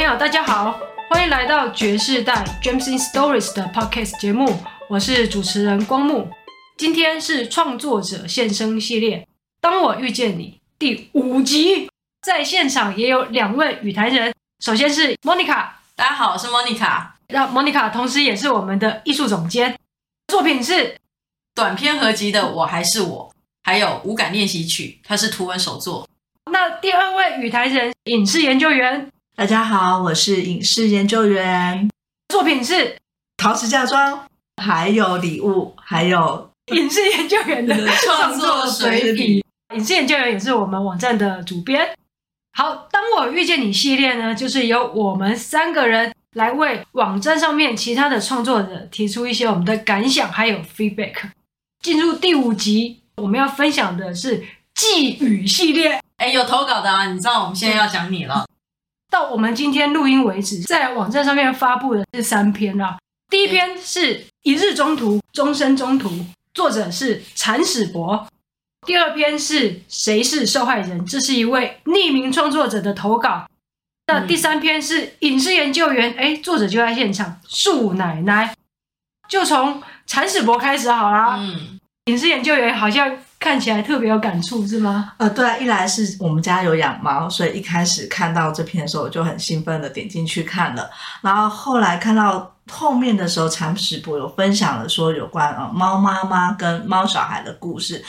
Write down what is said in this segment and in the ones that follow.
朋友，大家好，欢迎来到爵士代 James in Stories 的 Podcast 节目，我是主持人光木。今天是创作者现身系列，当我遇见你第五集，在现场也有两位与谈人，首先是 Monica，大家好，我是 Monica，那 Monica 同时也是我们的艺术总监，作品是短篇合集的《我还是我》，还有无感练习曲，它是图文手作。那第二位与谈人，影视研究员。大家好，我是影视研究员。作品是陶瓷嫁妆，还有礼物，还有影视研究员的 创作水笔。影视研究员也是我们网站的主编。好，当我遇见你系列呢，就是由我们三个人来为网站上面其他的创作者提出一些我们的感想，还有 feedback。进入第五集，我们要分享的是寄语系列。哎，有投稿的啊，你知道我们现在要讲你了。到我们今天录音为止，在网站上面发布的是三篇啦。第一篇是一日中途，终身中途，作者是铲屎博。第二篇是谁是受害人？这是一位匿名创作者的投稿。那第三篇是影视研究员，哎，作者就在现场，树奶奶。就从铲屎博开始好啦。嗯，影视研究员好像。看起来特别有感触，是吗？呃，对啊，一来是我们家有养猫，所以一开始看到这篇的时候，我就很兴奋的点进去看了。然后后来看到后面的时候，铲屎伯有分享了说有关呃猫妈妈跟猫小孩的故事。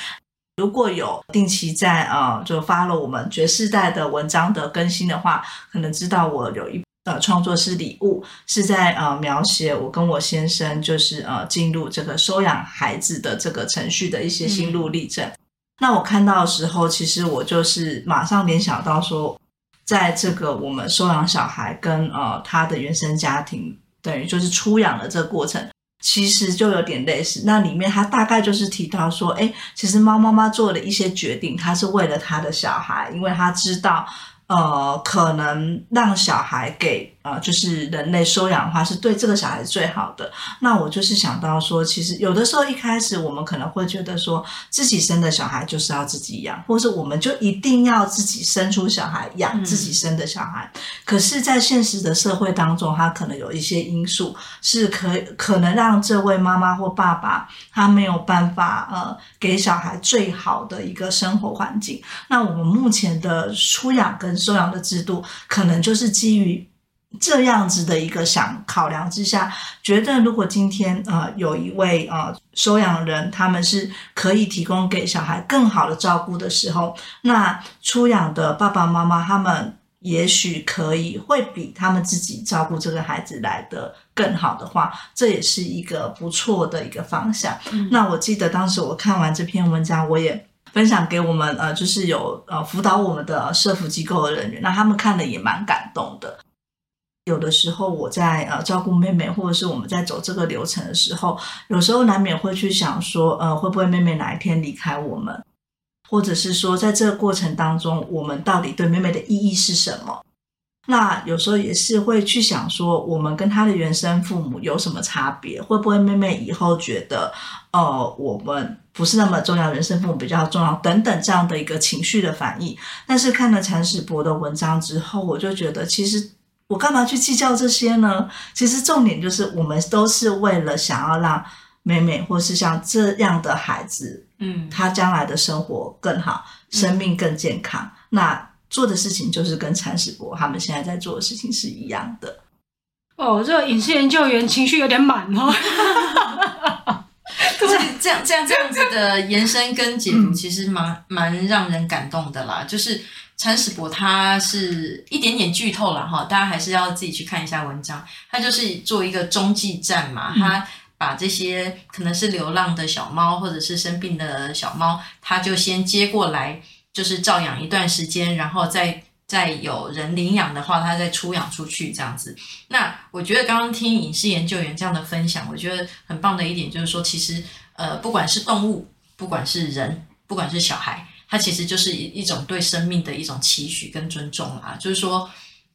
如果有定期在呃就发了我们觉世代的文章的更新的话，可能知道我有一。呃，创作是礼物，是在呃描写我跟我先生就是呃进入这个收养孩子的这个程序的一些心路历程。嗯。那我看到的时候，其实我就是马上联想到说，在这个我们收养小孩跟呃他的原生家庭等于就是出养的这个过程，其实就有点类似。那里面他大概就是提到说，哎，其实猫妈妈做了一些决定，他是为了他的小孩，因为他知道。呃，可能让小孩给呃，就是人类收养的话，是对这个小孩最好的。那我就是想到说，其实有的时候一开始我们可能会觉得说，自己生的小孩就是要自己养，或是我们就一定要自己生出小孩养自己生的小孩。嗯。可是，在现实的社会当中，他可能有一些因素是可可能让这位妈妈或爸爸他没有办法呃，给小孩最好的一个生活环境。那我们目前的出养跟收养的制度，可能就是基于这样子的一个想考量之下，觉得如果今天呃有一位呃收养人，他们是可以提供给小孩更好的照顾的时候，那出养的爸爸妈妈他们也许可以会比他们自己照顾这个孩子来的更好的话，这也是一个不错的一个方向。嗯。那我记得当时我看完这篇文章，我也。分享给我们呃，就是有呃辅导我们的社福机构的人员，那他们看了也蛮感动的。有的时候我在呃照顾妹妹，或者是我们在走这个流程的时候，有时候难免会去想说，呃，会不会妹妹哪一天离开我们，或者是说在这个过程当中，我们到底对妹妹的意义是什么？那有时候也是会去想说，我们跟她的原生父母有什么差别？会不会妹妹以后觉得，呃，我们不是那么重要，原生父母比较重要，等等这样的一个情绪的反应。但是看了铲屎博的文章之后，我就觉得，其实我干嘛去计较这些呢？其实重点就是，我们都是为了想要让美美，或是像这样的孩子，嗯，他将来的生活更好，生命更健康。嗯、那。做的事情就是跟铲屎伯他们现在在做的事情是一样的。哦，这个影视研究员情绪有点满哦。这 这样这样这样子的延伸跟解读，其实蛮蛮让人感动的啦。就是铲屎博他是一点点剧透了哈，大家还是要自己去看一下文章。他就是做一个中继站嘛，他把这些可能是流浪的小猫或者是生病的小猫，他就先接过来。就是照养一段时间，然后再再有人领养的话，他再出养出去这样子。那我觉得刚刚听影视研究员这样的分享，我觉得很棒的一点就是说，其实呃，不管是动物，不管是人，不管是小孩，它其实就是一一种对生命的一种期许跟尊重啊。就是说，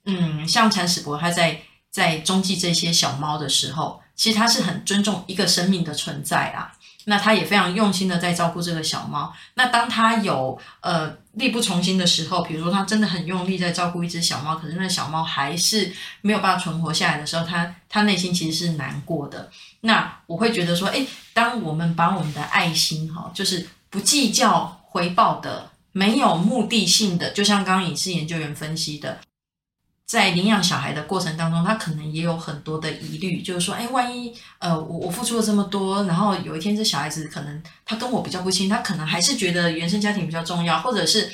嗯，像铲屎伯他在在中继这些小猫的时候，其实他是很尊重一个生命的存在啊。那他也非常用心的在照顾这个小猫。那当他有呃力不从心的时候，比如说他真的很用力在照顾一只小猫，可是那小猫还是没有办法存活下来的时候，他他内心其实是难过的。那我会觉得说，诶，当我们把我们的爱心哈，就是不计较回报的，没有目的性的，就像刚刚影视研究员分析的。在领养小孩的过程当中，他可能也有很多的疑虑，就是说，哎，万一呃，我我付出了这么多，然后有一天这小孩子可能他跟我比较不亲，他可能还是觉得原生家庭比较重要，或者是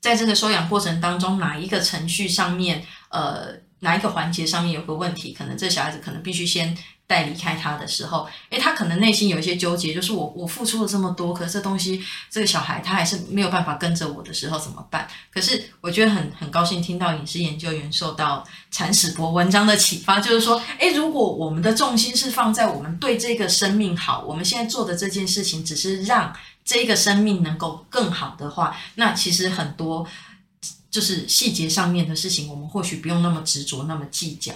在这个收养过程当中哪一个程序上面，呃，哪一个环节上面有个问题，可能这小孩子可能必须先。带离开他的时候，诶，他可能内心有一些纠结，就是我我付出了这么多，可是这东西这个小孩他还是没有办法跟着我的时候怎么办？可是我觉得很很高兴听到影视研究员受到铲屎博文章的启发，就是说，诶，如果我们的重心是放在我们对这个生命好，我们现在做的这件事情只是让这个生命能够更好的话，那其实很多就是细节上面的事情，我们或许不用那么执着，那么计较。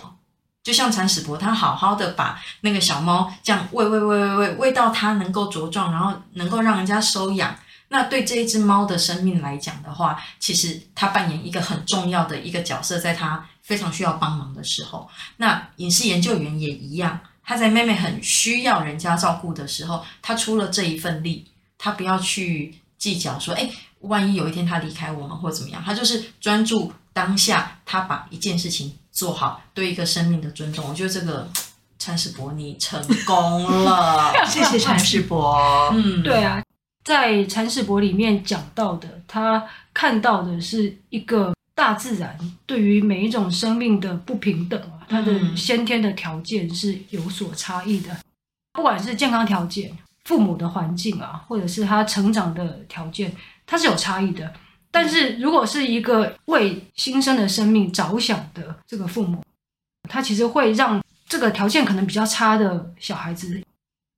就像铲屎伯，他好好的把那个小猫这样喂喂喂喂喂喂到它能够茁壮，然后能够让人家收养。那对这一只猫的生命来讲的话，其实它扮演一个很重要的一个角色，在它非常需要帮忙的时候。那影视研究员也一样，他在妹妹很需要人家照顾的时候，他出了这一份力，他不要去计较说，哎，万一有一天他离开我们或怎么样，他就是专注当下，他把一件事情。做好对一个生命的尊重，我觉得这个铲屎伯你成功了，谢谢铲屎伯。嗯，对啊，在铲屎伯里面讲到的，他看到的是一个大自然对于每一种生命的不平等啊，它的先天的条件是有所差异的，不管是健康条件、父母的环境啊，或者是他成长的条件，它是有差异的。但是，如果是一个为新生的生命着想的这个父母，他其实会让这个条件可能比较差的小孩子，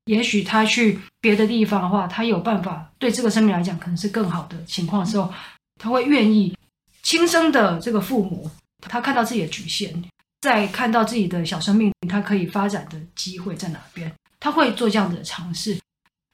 也许他去别的地方的话，他有办法对这个生命来讲可能是更好的情况的时候，他会愿意亲生的这个父母，他看到自己的局限，在看到自己的小生命他可以发展的机会在哪边，他会做这样的尝试。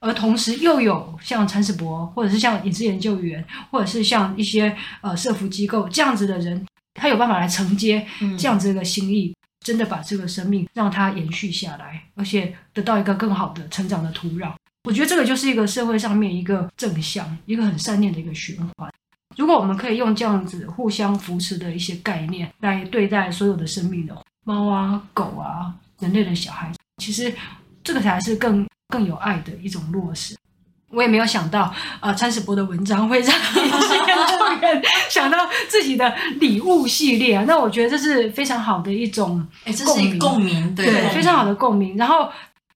而同时又有像铲屎伯，或者是像隐士研究员，或者是像一些呃社福机构这样子的人，他有办法来承接这样子一个心意，嗯、真的把这个生命让它延续下来，而且得到一个更好的成长的土壤。我觉得这个就是一个社会上面一个正向、一个很善念的一个循环。如果我们可以用这样子互相扶持的一些概念来对待所有的生命的猫啊、狗啊、人类的小孩，其实这个才是更。更有爱的一种落实，我也没有想到啊，呃、铲屎博的文章会让隐士研究员想到自己的礼物系列啊。那我觉得这是非常好的一种，哎，这是一共鸣，对，对，非常好的共鸣。然后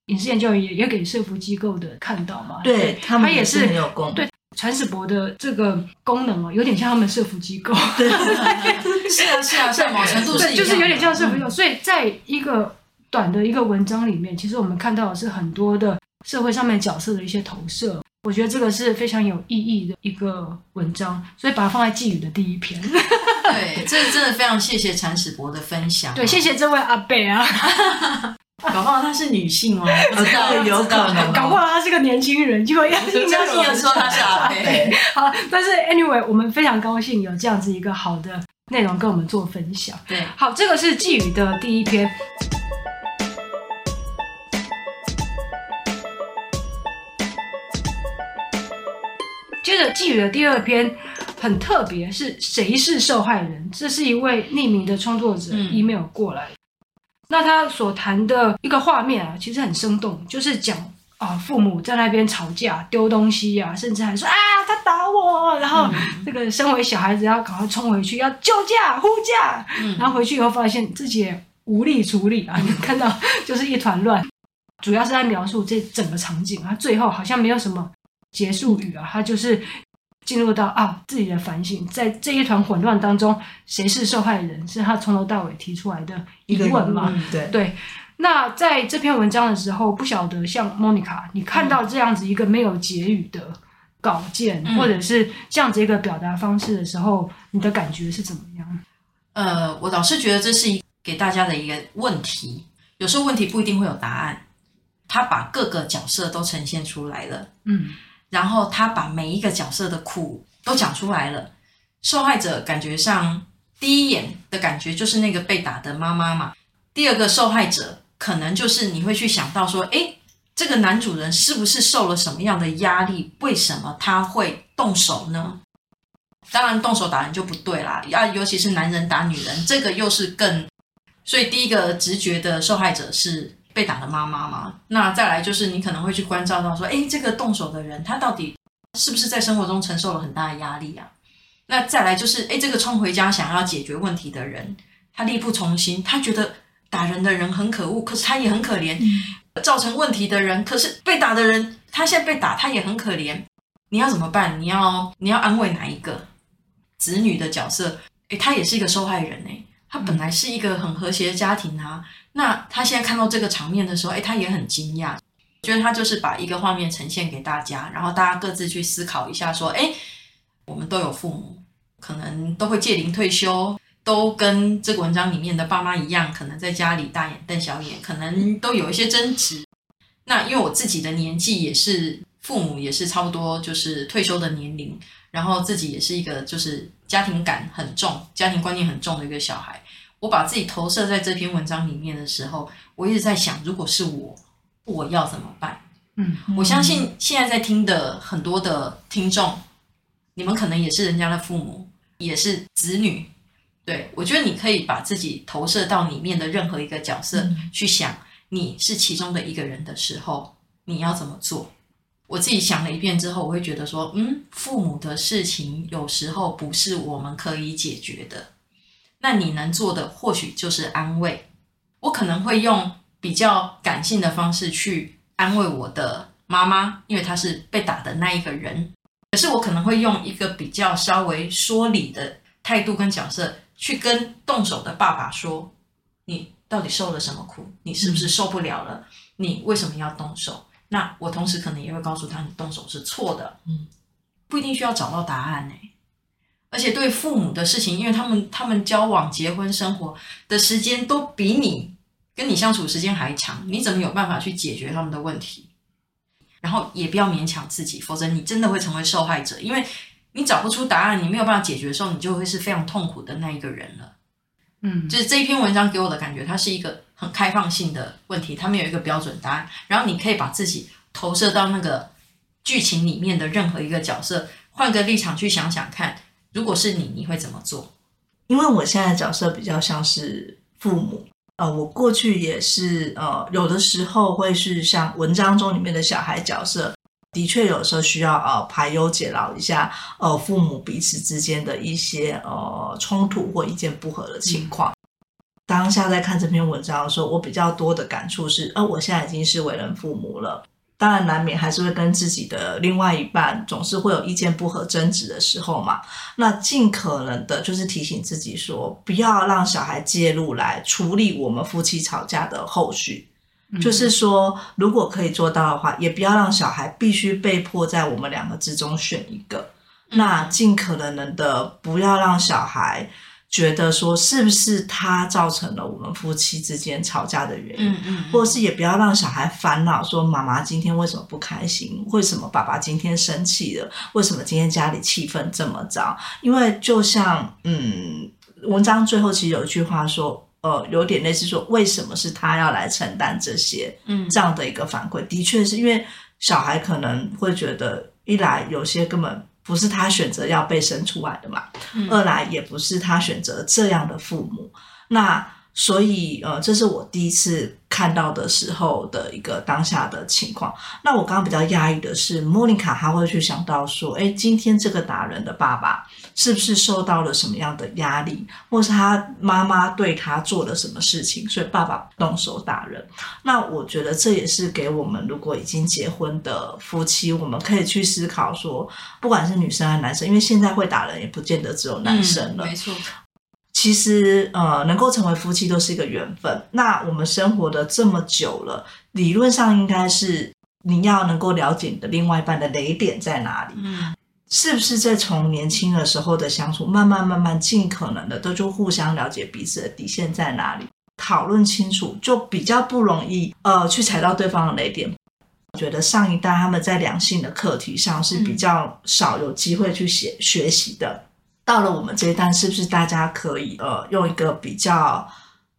影视研究员也也给社福机构的看到嘛，对，对他们也是很有功。对，铲屎博的这个功能哦，有点像他们社福机构，对，是啊，是啊，在某程度是，就是有点像社福机构。嗯、所以在一个短的一个文章里面，其实我们看到的是很多的社会上面角色的一些投射。我觉得这个是非常有意义的一个文章，所以把它放在寄语的第一篇。对，这真的非常谢谢铲屎博的分享。对，谢谢这位阿贝啊。搞不好她是女性哦，不知道 有可能。搞不好她是个年轻人，结果要硬要说她是阿贝。好，但是 anyway，我们非常高兴有这样子一个好的内容跟我们做分享。对，好，这个是寄语的第一篇。接着寄语的第二篇很特别，是谁是受害人？这是一位匿名的创作者 email 过来。嗯、那他所谈的一个画面啊，其实很生动，就是讲啊，父母在那边吵架、丢东西呀、啊，甚至还说啊，他打我。然后这个身为小孩子要赶快冲回去，要救驾、呼驾。嗯、然后回去以后发现自己也无力处理啊，你 看到就是一团乱。主要是在描述这整个场景啊，最后好像没有什么。结束语啊，他就是进入到啊自己的反省，在这一团混乱当中，谁是受害人？是他从头到尾提出来的疑问嘛？对对。那在这篇文章的时候，不晓得像 Monica，你看到这样子一个没有结语的稿件，嗯、或者是这样子一个表达方式的时候，你的感觉是怎么样？呃，我老是觉得这是一给大家的一个问题，有时候问题不一定会有答案。他把各个角色都呈现出来了，嗯，然后他把每一个角色的苦都讲出来了。受害者感觉上第一眼的感觉就是那个被打的妈妈嘛，第二个受害者可能就是你会去想到说，诶，这个男主人是不是受了什么样的压力？为什么他会动手呢？当然，动手打人就不对啦，要，尤其是男人打女人，这个又是更……所以第一个直觉的受害者是。被打的妈妈嘛，那再来就是你可能会去关照到说，诶，这个动手的人他到底是不是在生活中承受了很大的压力啊？那再来就是，诶，这个冲回家想要解决问题的人，他力不从心，他觉得打人的人很可恶，可是他也很可怜。造成问题的人，可是被打的人，他现在被打，他也很可怜。你要怎么办？你要你要安慰哪一个？子女的角色，诶，他也是一个受害人诶，他本来是一个很和谐的家庭啊。那他现在看到这个场面的时候，诶，他也很惊讶，觉得他就是把一个画面呈现给大家，然后大家各自去思考一下，说，诶，我们都有父母，可能都会届龄退休，都跟这个文章里面的爸妈一样，可能在家里大眼瞪小眼，可能都有一些争执。那因为我自己的年纪也是父母，也是差不多就是退休的年龄，然后自己也是一个就是家庭感很重、家庭观念很重的一个小孩。我把自己投射在这篇文章里面的时候，我一直在想，如果是我，我要怎么办？嗯，我相信现在在听的很多的听众，你们可能也是人家的父母，也是子女。对，我觉得你可以把自己投射到里面的任何一个角色，嗯，去想你是其中的一个人的时候，你要怎么做？我自己想了一遍之后，我会觉得说，嗯，父母的事情有时候不是我们可以解决的。那你能做的或许就是安慰。我可能会用比较感性的方式去安慰我的妈妈，因为她是被打的那一个人。可是我可能会用一个比较稍微说理的态度跟角色去跟动手的爸爸说：“你到底受了什么苦？你是不是受不了了？你为什么要动手？”那我同时可能也会告诉他：“你动手是错的。”嗯，不一定需要找到答案呢。而且对父母的事情，因为他们他们交往、结婚、生活的时间都比你跟你相处时间还长，你怎么有办法去解决他们的问题？然后也不要勉强自己，否则你真的会成为受害者，因为你找不出答案，你没有办法解决的时候，你就会是非常痛苦的那一个人了。嗯，就是这一篇文章给我的感觉，它是一个很开放性的问题，它没有一个标准答案，然后你可以把自己投射到那个剧情里面的任何一个角色，换个立场去想想看。如果是你，你会怎么做？因为我现在的角色比较像是父母，呃，我过去也是，呃，有的时候会是像文章中里面的小孩角色，的确有时候需要呃排忧解劳一下，呃，父母彼此之间的一些呃冲突或意见不合的情况。嗯。当下在看这篇文章的时候，我比较多的感触是，呃，我现在已经是为人父母了。当然，难免还是会跟自己的另外一半总是会有意见不合、争执的时候嘛。那尽可能的，就是提醒自己说，不要让小孩介入来处理我们夫妻吵架的后续。嗯。就是说，如果可以做到的话，也不要让小孩必须被迫在我们两个之中选一个。那尽可能的，不要让小孩。觉得说是不是他造成了我们夫妻之间吵架的原因，嗯嗯，或者是也不要让小孩烦恼说妈妈今天为什么不开心，为什么爸爸今天生气了，为什么今天家里气氛这么糟？因为就像嗯，文章最后其实有一句话说，呃，有点类似说为什么是他要来承担这些，嗯，这样的一个反馈，的确是因为小孩可能会觉得一来有些根本。不是他选择要被生出来的嘛，嗯，二来也不是他选择这样的父母，那所以呃，这是我第一次看到的时候的一个当下的情况。那我刚刚比较压抑的是，莫妮卡她会去想到说，哎，今天这个打人的爸爸是不是受到了什么样的压力，或是他妈妈对他做了什么事情，所以爸爸动手打人？那我觉得这也是给我们如果已经结婚的夫妻，我们可以去思考说，不管是女生还是男生，因为现在会打人也不见得只有男生了，嗯，没错。其实，呃，能够成为夫妻都是一个缘分。那我们生活的这么久了，理论上应该是你要能够了解你的另外一半的雷点在哪里，嗯，是不是在从年轻的时候的相处，慢慢慢慢，尽可能的都就互相了解彼此的底线在哪里？讨论清楚，就比较不容易呃去踩到对方的雷点。我觉得上一代他们在两性的课题上是比较少有机会去写学习的。到了我们这一代，是不是大家可以呃用一个比较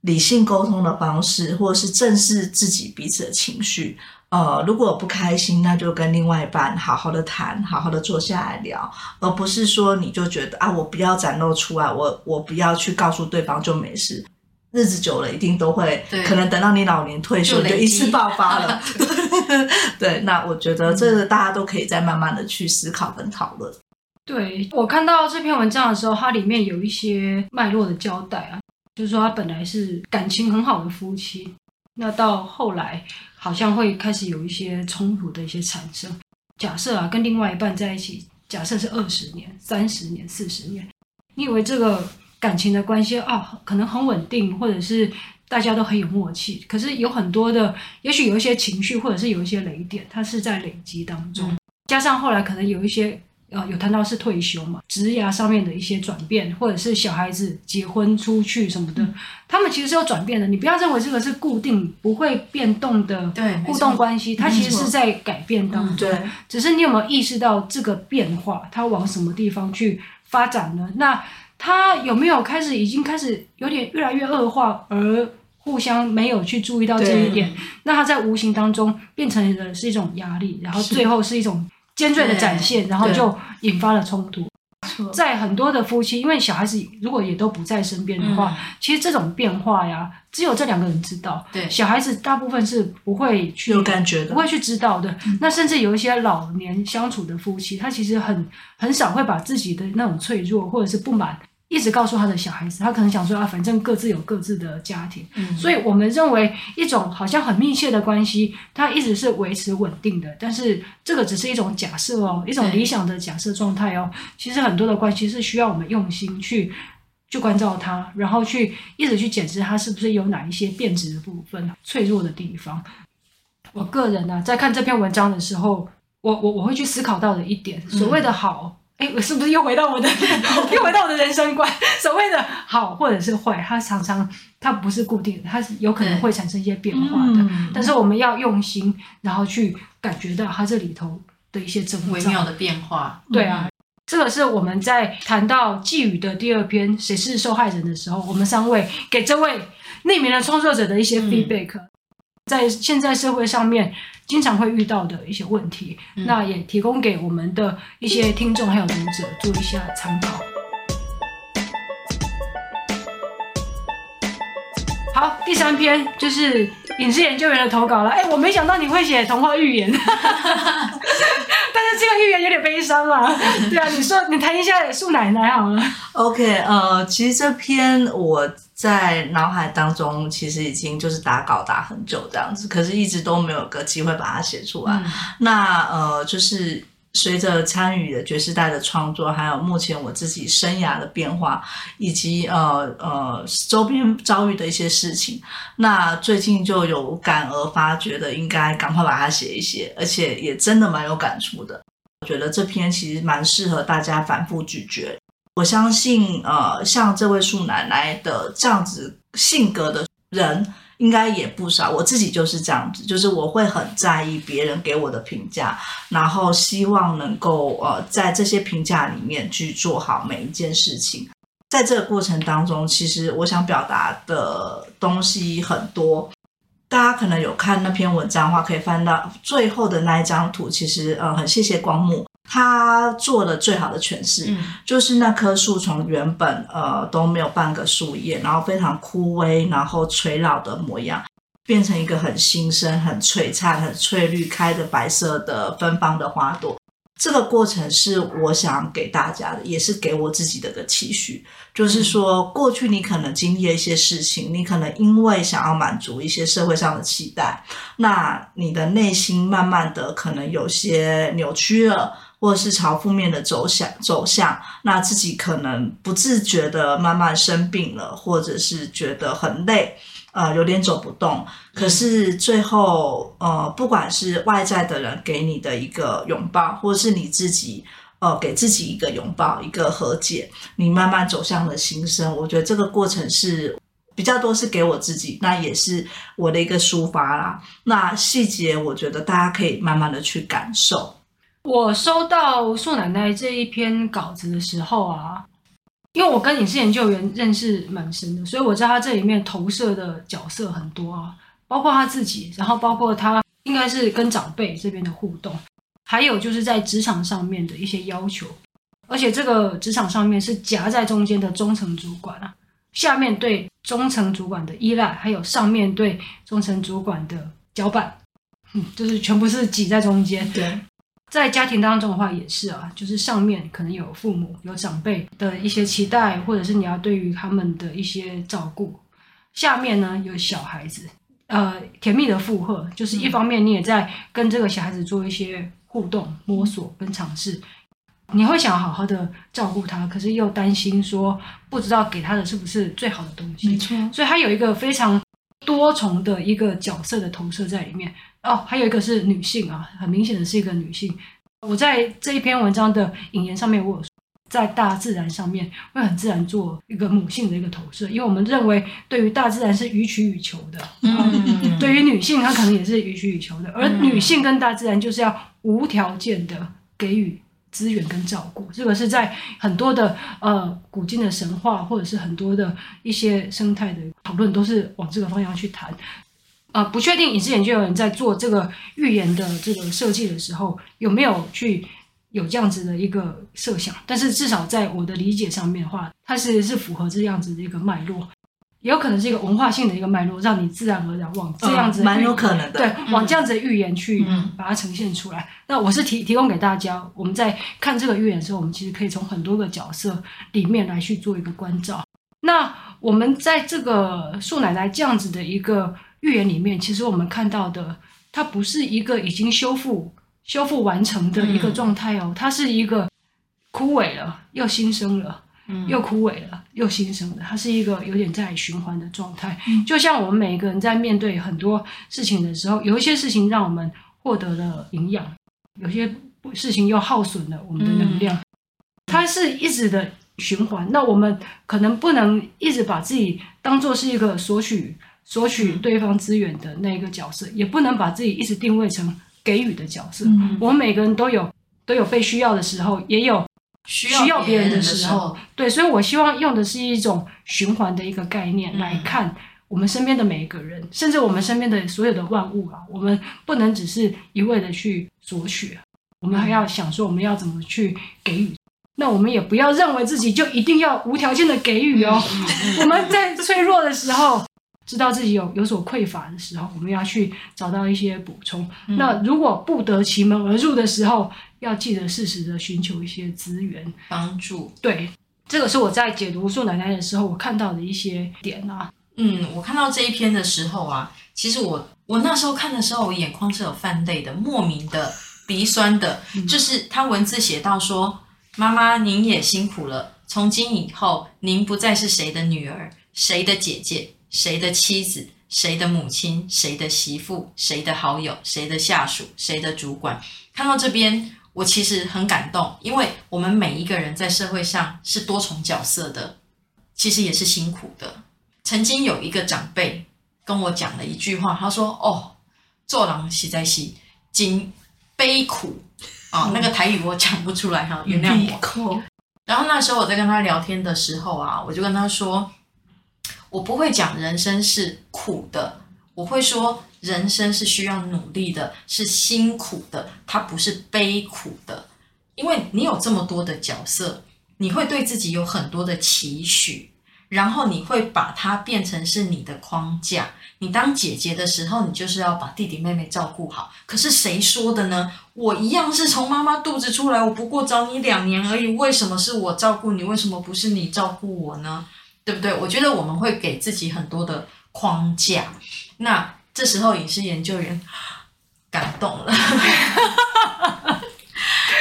理性沟通的方式，或者是正视自己彼此的情绪？呃，如果不开心，那就跟另外一半好好的谈，好好的坐下来聊，而不是说你就觉得啊，我不要展露出来，我我不要去告诉对方就没事。日子久了，一定都会，可能等到你老年退休就一次爆发了。对，那我觉得这个大家都可以再慢慢的去思考跟讨论。对，我看到这篇文章的时候，它里面有一些脉络的交代啊，就是说他本来是感情很好的夫妻，那到后来好像会开始有一些冲突的一些产生。假设啊，跟另外一半在一起，假设是二十年、三十年、四十年，你以为这个感情的关系啊，可能很稳定，或者是大家都很有默契，可是有很多的，也许有一些情绪，或者是有一些雷点，它是在累积当中，加上后来可能有一些。呃，有谈到是退休嘛，职涯上面的一些转变，或者是小孩子结婚出去什么的，嗯、他们其实是有转变的。你不要认为这个是固定不会变动的互动关系，它其实是在改变当中。对，只是你有没有意识到这个变化，它往什么地方去发展呢？那它有没有开始已经开始有点越来越恶化，而互相没有去注意到这一点？那它在无形当中变成的是一种压力，然后最后是一种。尖锐的展现，然后就引发了冲突。在很多的夫妻，因为小孩子如果也都不在身边的话，嗯、其实这种变化呀，只有这两个人知道。对，小孩子大部分是不会去有感觉的，不会去知道的。嗯、那甚至有一些老年相处的夫妻，他其实很很少会把自己的那种脆弱或者是不满。一直告诉他的小孩子，他可能想说啊，反正各自有各自的家庭，嗯，所以我们认为一种好像很密切的关系，它一直是维持稳定的。但是这个只是一种假设哦，一种理想的假设状态哦。其实很多的关系是需要我们用心去去关照它，然后去一直去检视它是不是有哪一些变质的部分、脆弱的地方。我个人呢、啊，在看这篇文章的时候，我我我会去思考到的一点，所谓的好。嗯哎，我是不是又回到我的，又回到我的人生观？所谓的好或者是坏，它常常它不是固定的，它是有可能会产生一些变化的。嗯、但是我们要用心，然后去感觉到它这里头的一些真微妙的变化。对啊，嗯、这个是我们在谈到寄语的第二篇“谁是受害人”的时候，我们三位给这位匿名的创作者的一些 feedback，、嗯、在现在社会上面。经常会遇到的一些问题，嗯、那也提供给我们的一些听众还有读者做一下参考。好，第三篇就是影视研究员的投稿了。哎，我没想到你会写童话寓言，这个预言有点悲伤啊。对啊，你说你谈一下树奶奶好了。OK，呃，其实这篇我。在脑海当中，其实已经就是打稿打很久这样子，可是一直都没有个机会把它写出来。嗯、那呃，就是随着参与的爵士代的创作，还有目前我自己生涯的变化，以及呃呃周边遭遇的一些事情，那最近就有感而发，觉得应该赶快把它写一写，而且也真的蛮有感触的。我觉得这篇其实蛮适合大家反复咀嚼。我相信，呃，像这位树奶奶的这样子性格的人，应该也不少。我自己就是这样子，就是我会很在意别人给我的评价，然后希望能够呃，在这些评价里面去做好每一件事情。在这个过程当中，其实我想表达的东西很多。大家可能有看那篇文章的话，可以翻到最后的那一张图。其实，呃，很谢谢光木。他做了最好的诠释，嗯、就是那棵树从原本呃都没有半个树叶，然后非常枯萎，然后垂老的模样，变成一个很新生、很璀璨、很翠绿、开的白色的芬芳的花朵。这个过程是我想给大家的，也是给我自己的个期许。就是说，过去你可能经历了一些事情，你可能因为想要满足一些社会上的期待，那你的内心慢慢的可能有些扭曲了。或者是朝负面的走向走向，那自己可能不自觉的慢慢生病了，或者是觉得很累，呃，有点走不动。可是最后，呃，不管是外在的人给你的一个拥抱，或是你自己，呃，给自己一个拥抱，一个和解，你慢慢走向了新生。我觉得这个过程是。比较多是给我自己，那也是我的一个抒发啦。那细节我觉得大家可以慢慢的去感受。我收到素奶奶这一篇稿子的时候啊，因为我跟影视研究员认识蛮深的，所以我知他这里面投射的角色很多啊，包括他自己，然后包括他应该是跟长辈这边的互动，还有就是在职场上面的一些要求，而且这个职场上面是夹在中间的中层主管啊，下面对中层主管的依赖，还有上面对中层主管的交办，嗯，就是全部是挤在中间，对。在家庭当中的话，也是啊，就是上面可能有父母、有长辈的一些期待，或者是你要对于他们的一些照顾；下面呢有小孩子，呃，甜蜜的负荷，就是一方面你也在跟这个小孩子做一些互动、摸索跟尝试，你会想好好的照顾他，可是又担心说不知道给他的是不是最好的东西。没错，所以他有一个非常多重的一个角色的投射在里面。哦，还有一个是女性啊，很明显的是一个女性。我在这一篇文章的引言上面，我有说在大自然上面会很自然做一个母性的一个投射，因为我们认为对于大自然是予取予求的，嗯，对于女性她可能也是予取予求的，而女性跟大自然就是要无条件的给予资源跟照顾，这个是在很多的呃古今的神话或者是很多的一些生态的讨论都是往这个方向去谈。呃，不确定影视研究员在做这个预言的这个设计的时候有没有去有这样子的一个设想，但是至少在我的理解上面的话，它是是符合这样子的一个脉络，也有可能是一个文化性的一个脉络，让你自然而然往这样子，蛮有可能的，对，往这样子的预言去把它呈现出来。嗯、那我是提提供给大家，我们在看这个预言的时候，我们其实可以从很多个角色里面来去做一个关照。那我们在这个树奶奶这样子的一个。预言里面，其实我们看到的，它不是一个已经修复、修复完成的一个状态哦，它是一个枯萎了又新生了，又枯萎了又新生的，它是一个有点在循环的状态。就像我们每一个人在面对很多事情的时候，有一些事情让我们获得了营养，有些事情又耗损了我们的能量，它是一直的循环。那我们可能不能一直把自己当做是一个索取。索取对方资源的那个角色，也不能把自己一直定位成给予的角色。嗯、我们每个人都有都有被需要的时候，也有需要别人的时候。对，所以我希望用的是一种循环的一个概念来看我们身边的每一个人，嗯、甚至我们身边的所有的万物啊。我们不能只是一味的去索取，我们还要想说我们要怎么去给予。那我们也不要认为自己就一定要无条件的给予哦。我们在脆弱的时候。知道自己有有所匮乏的时候，我们要去找到一些补充。嗯、那如果不得其门而入的时候，要记得适时的寻求一些资源帮助。对，这个是我在解读素奶奶的时候，我看到的一些点啊。嗯，我看到这一篇的时候啊，其实我我那时候看的时候，我眼眶是有泛泪的，莫名的鼻酸的。嗯、就是他文字写到说：“妈妈，您也辛苦了。从今以后，您不再是谁的女儿，谁的姐姐。”谁的妻子，谁的母亲，谁的媳妇，谁的好友，谁的下属，谁的主管。看到这边，我其实很感动，因为我们每一个人在社会上是多重角色的，其实也是辛苦的。曾经有一个长辈跟我讲了一句话，他说：“哦，做狼实在是真悲苦啊。哦”那个台语我讲不出来哈，原谅我。然后那时候我在跟他聊天的时候啊，我就跟他说。我不会讲人生是苦的，我会说人生是需要努力的，是辛苦的，它不是悲苦的。因为你有这么多的角色，你会对自己有很多的期许，然后你会把它变成是你的框架。你当姐姐的时候，你就是要把弟弟妹妹照顾好。可是谁说的呢？我一样是从妈妈肚子出来，我不过找你两年而已，为什么是我照顾你？为什么不是你照顾我呢？对不对？我觉得我们会给自己很多的框架，那这时候影视研究员感动了。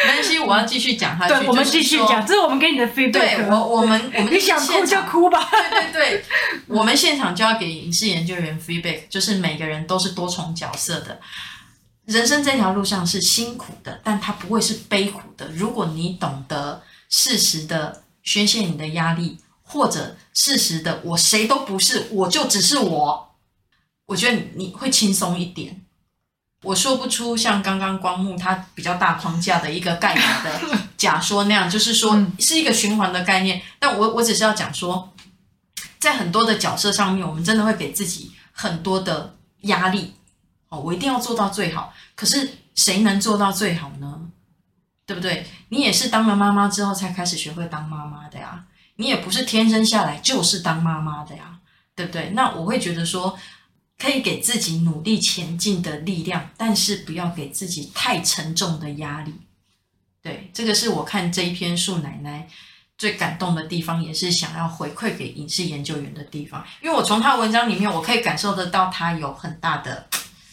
没关系，我要继续讲下去。对，我们继续讲，这是我们给你的 feedback。对，我我们我们你想哭就哭吧。对对对，我们现场就要给影视研究员 feedback，就是每个人都是多重角色的，人生这条路上是辛苦的，但它不会是悲苦的。如果你懂得适时的宣泄你的压力。或者事实的我谁都不是，我就只是我，我觉得你会轻松一点。我说不出像刚刚光幕它比较大框架的一个概念的假说那样，就是说是一个循环的概念。但我我只是要讲说，在很多的角色上面，我们真的会给自己很多的压力。哦，我一定要做到最好。可是谁能做到最好呢？对不对？你也是当了妈妈之后才开始学会当妈妈的呀。你也不是天生下来就是当妈妈的呀，对不对？那我会觉得说，可以给自己努力前进的力量，但是不要给自己太沉重的压力。对，这个是我看这一篇树奶奶最感动的地方，也是想要回馈给影视研究员的地方。因为我从他文章里面，我可以感受得到他有很大的，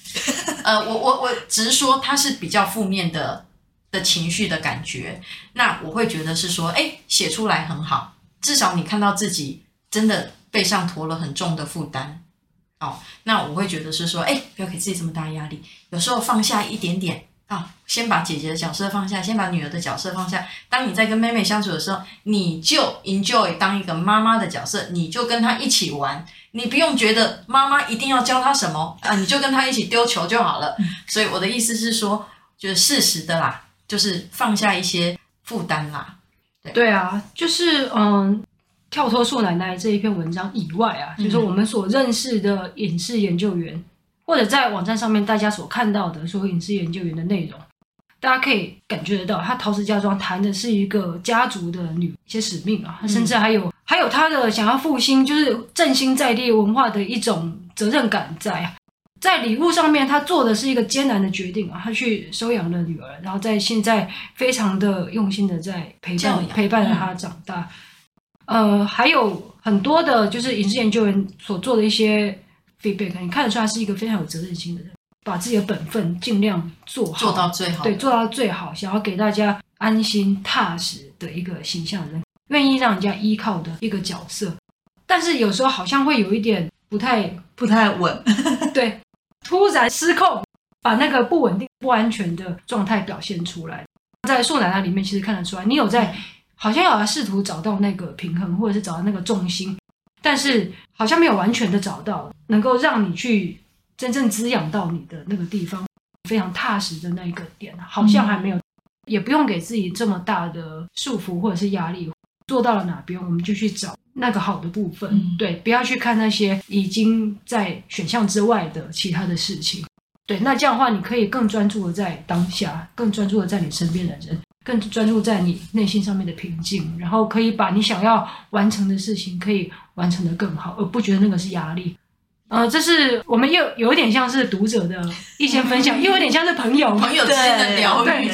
呃，我我我直说他是比较负面的。的情绪的感觉，那我会觉得是说，哎，写出来很好，至少你看到自己真的背上驮了很重的负担，哦，那我会觉得是说，哎，不要给自己这么大压力，有时候放下一点点啊，哦，先把姐姐的角色放下，先把女儿的角色放下。当你在跟妹妹相处的时候，你就 enjoy 当一个妈妈的角色，你就跟她一起玩，你不用觉得妈妈一定要教她什么啊，你就跟她一起丢球就好了。所以我的意思是说，就是适时的啦。就是放下一些负担啦，对。对啊，就是嗯，跳脱树奶奶这一篇文章以外啊，嗯、就是我们所认识的影视研究员，或者在网站上面大家所看到的所有影视研究员的内容，大家可以感觉得到，他陶瓷家庄谈的是一个家族的女一些使命啊，甚至还有、嗯、还有他的想要复兴，就是振兴在地文化的一种责任感在啊。在礼物上面，他做的是一个艰难的决定啊，他去收养了女儿，然后在现在非常的用心的在陪伴陪伴着她长大。呃，还有很多的，就是影视研究员所做的一些 feedback，你看得出来是一个非常有责任心的人，把自己的本分尽量做好，做到最好，对，做到最好，想要给大家安心踏实的一个形象的人，愿意让人家依靠的一个角色。但是有时候好像会有一点不太不太稳，对。突然失控，把那个不稳定、不安全的状态表现出来。在树奶奶里面，其实看得出来，你有在，好像有在试图找到那个平衡，或者是找到那个重心，但是好像没有完全的找到，能够让你去真正滋养到你的那个地方，非常踏实的那一个点，好像还没有，也不用给自己这么大的束缚或者是压力。做到了哪边，我们就去找那个好的部分。嗯、对，不要去看那些已经在选项之外的其他的事情。对，那这样的话，你可以更专注的在当下，更专注的在你身边的人，更专注在你内心上面的平静，然后可以把你想要完成的事情可以完成的更好，而不觉得那个是压力。呃，这是我们又有一点像是读者的一些分享，又有点像是朋友朋友之间的疗愈。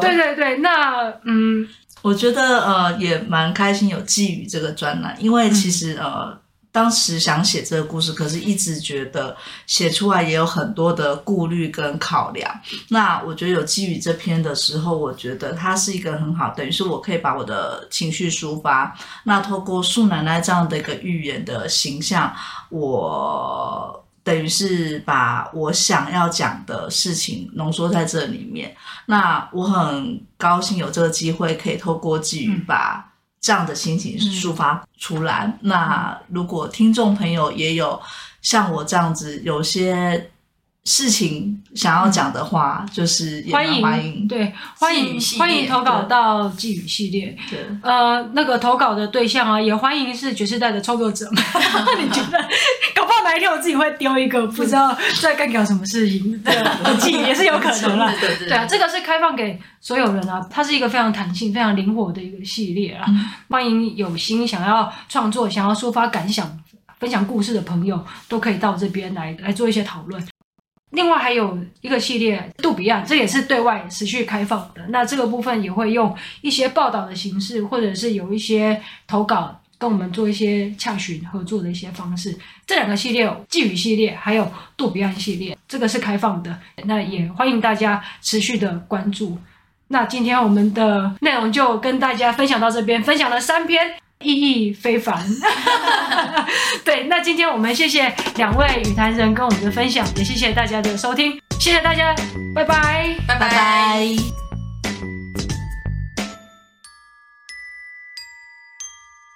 对对对，那嗯。我觉得呃也蛮开心有寄语这个专栏，因为其实呃当时想写这个故事，可是一直觉得写出来也有很多的顾虑跟考量。那我觉得有寄语这篇的时候，我觉得它是一个很好，等于是我可以把我的情绪抒发。那透过树奶奶这样的一个寓言的形象，我。等于是把我想要讲的事情浓缩在这里面。那我很高兴有这个机会，可以透过寄语把这样的心情抒发出来。嗯、那如果听众朋友也有像我这样子有些。事情想要讲的话，嗯、就是也欢迎欢迎对欢迎欢迎投稿到寄语系列。对，呃，那个投稿的对象啊，也欢迎是爵士代的创作者。你觉得，搞不好哪一天我自己会丢一个不知道在干搞什么事情的寄语，也是有可能啦。对对对，对啊，这个是开放给所有人啊，它是一个非常弹性、非常灵活的一个系列啊。嗯、欢迎有心想要创作、想要抒发感想、分享故事的朋友，都可以到这边来来做一些讨论。另外还有一个系列杜比亚，这也是对外持续开放的。那这个部分也会用一些报道的形式，或者是有一些投稿跟我们做一些洽询合作的一些方式。这两个系列，寄语系列还有杜比亚系列，这个是开放的。那也欢迎大家持续的关注。那今天我们的内容就跟大家分享到这边，分享了三篇。意义非凡，对，那今天我们谢谢两位与谈人跟我们的分享，也谢谢大家的收听，谢谢大家，拜拜，拜拜。